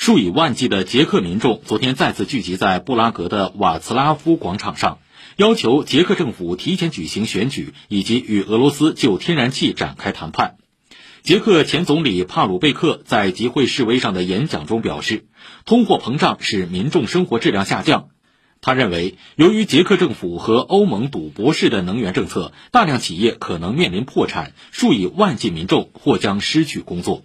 数以万计的捷克民众昨天再次聚集在布拉格的瓦茨拉夫广场上要求捷克政府提前举行选举以及与俄罗斯就天然气展开谈判。捷克前总理帕鲁贝克在集会示威上的演讲中表示通货膨胀使民众生活质量下降。他认为由于捷克政府和欧盟赌博式的能源政策大量企业可能面临破产数以万计民众或将失去工作。